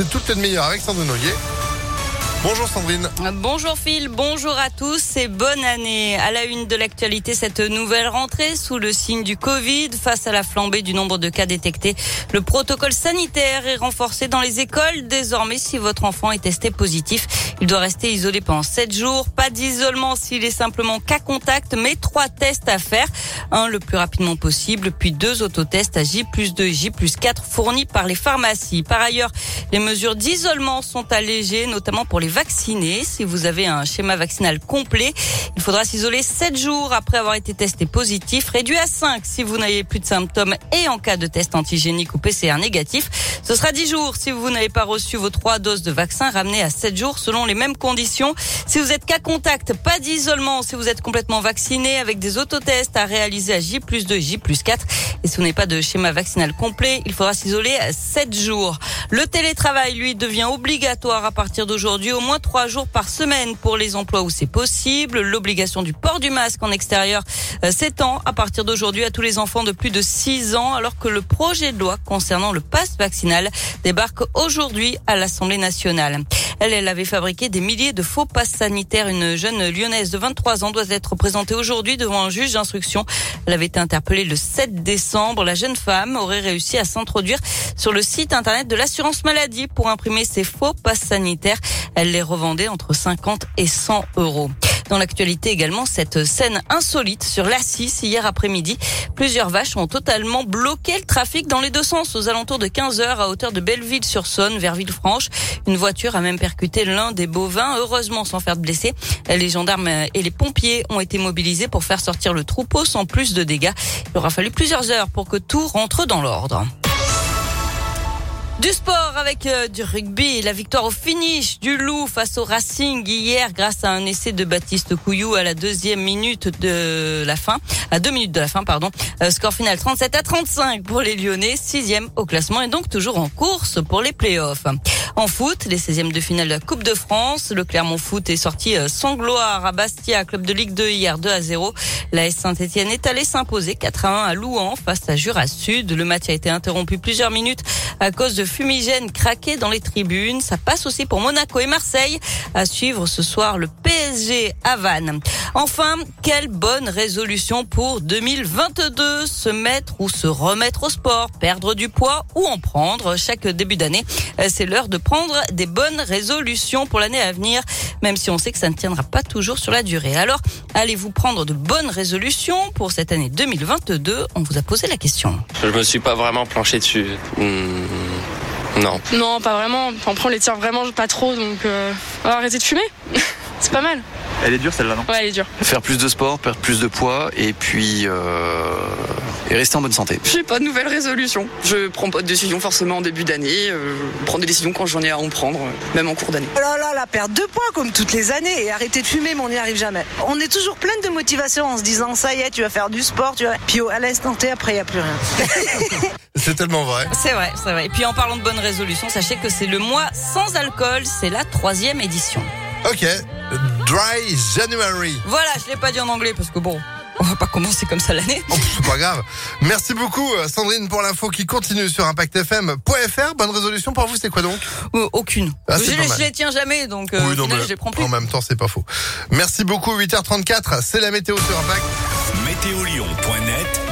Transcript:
C'est toute la meilleure avec Sandrine Noyer. Bonjour Sandrine. Bonjour Phil, bonjour à tous et bonne année. À la une de l'actualité, cette nouvelle rentrée sous le signe du Covid, face à la flambée du nombre de cas détectés, le protocole sanitaire est renforcé dans les écoles. Désormais, si votre enfant est testé positif, il doit rester isolé pendant 7 jours. Pas d'isolement s'il est simplement cas contact, mais trois tests à faire. Un le plus rapidement possible, puis deux autotests à J plus 2 J plus 4 fournis par les pharmacies. Par ailleurs, les mesures d'isolement sont allégées, notamment pour les vaccinés. Si vous avez un schéma vaccinal complet, il faudra s'isoler 7 jours après avoir été testé positif, réduit à 5 si vous n'avez plus de symptômes et en cas de test antigénique ou PCR négatif. Ce sera 10 jours si vous n'avez pas reçu vos trois doses de vaccin, ramené à 7 jours selon les mêmes conditions. Si vous êtes cas contact, pas d'isolement. Si vous êtes complètement vacciné avec des autotests à réaliser à J plus 2, J plus 4. Et si vous n'avez pas de schéma vaccinal complet, il faudra s'isoler 7 jours. Le télétravail, lui, devient obligatoire à partir d'aujourd'hui, au moins 3 jours par semaine pour les emplois où c'est possible. L'obligation du port du masque en extérieur euh, s'étend à partir d'aujourd'hui à tous les enfants de plus de 6 ans, alors que le projet de loi concernant le pass vaccinal débarque aujourd'hui à l'Assemblée nationale. Elle, elle avait fabriqué des milliers de faux passes sanitaires. Une jeune lyonnaise de 23 ans doit être présentée aujourd'hui devant un juge d'instruction. Elle avait été interpellée le 7 décembre. La jeune femme aurait réussi à s'introduire sur le site internet de l'assurance maladie pour imprimer ses faux passes sanitaires. Elle les revendait entre 50 et 100 euros. Dans l'actualité également, cette scène insolite sur l'A6 hier après-midi. Plusieurs vaches ont totalement bloqué le trafic dans les deux sens aux alentours de 15 heures à hauteur de Belleville-sur-Saône vers Villefranche. Une voiture a même percuté l'un des bovins, heureusement sans faire de blessés. Les gendarmes et les pompiers ont été mobilisés pour faire sortir le troupeau sans plus de dégâts. Il aura fallu plusieurs heures pour que tout rentre dans l'ordre. Du sport avec euh, du rugby, la victoire au finish du Loup face au Racing hier grâce à un essai de Baptiste Couillou à la deuxième minute de la fin, à deux minutes de la fin pardon. Euh, score final 37 à 35 pour les Lyonnais, sixième au classement et donc toujours en course pour les playoffs. En foot, les 16e de finale de la Coupe de France, le Clermont Foot est sorti euh, sans gloire à Bastia, club de Ligue 2 hier 2 à 0. La S Saint-Etienne est allée s'imposer 4 à 1 à Louan face à Jura Sud. Le match a été interrompu plusieurs minutes à cause de fumigènes craqués dans les tribunes. Ça passe aussi pour Monaco et Marseille. À suivre ce soir le PSG à Vannes. Enfin, quelle bonne résolution pour 2022. Se mettre ou se remettre au sport, perdre du poids ou en prendre. Chaque début d'année, euh, c'est l'heure de prendre des bonnes résolutions pour l'année à venir, même si on sait que ça ne tiendra pas toujours sur la durée. Alors, allez-vous prendre de bonnes résolutions pour cette année 2022 On vous a posé la question. Je me suis pas vraiment planché dessus. Hmm, non. Non, pas vraiment. Enfin, on les tire vraiment pas trop, donc euh, on va arrêter de fumer. C'est pas mal. Elle est dure celle-là, non? Ouais, elle est dure. Faire plus de sport, perdre plus de poids et puis euh, et rester en bonne santé. J'ai pas de nouvelles résolutions. Je prends pas de décision forcément en début d'année. Euh, je prends des décisions quand j'en ai à en prendre, même en cours d'année. Oh là là, la perte de poids comme toutes les années et arrêter de fumer, mais on n'y arrive jamais. On est toujours pleine de motivation en se disant ça y est, tu vas faire du sport, tu vas. Puis à l'instant T, après, il n'y a plus rien. C'est tellement vrai. C'est vrai, c'est vrai. Et puis en parlant de bonnes résolutions, sachez que c'est le mois sans alcool, c'est la troisième édition. Ok. Dry January. Voilà, je l'ai pas dit en anglais parce que bon, on va pas commencer comme ça l'année. Oh, c'est pas grave. Merci beaucoup euh, Sandrine pour l'info qui continue sur impactfm.fr. Bonne résolution pour vous, c'est quoi donc? Euh, aucune. Ah, je, les- je les tiens jamais, donc euh, Oui, non, final, mais je les prends plus. En même temps, c'est pas faux. Merci beaucoup. 8h34, c'est la météo sur Impact. Météolion.net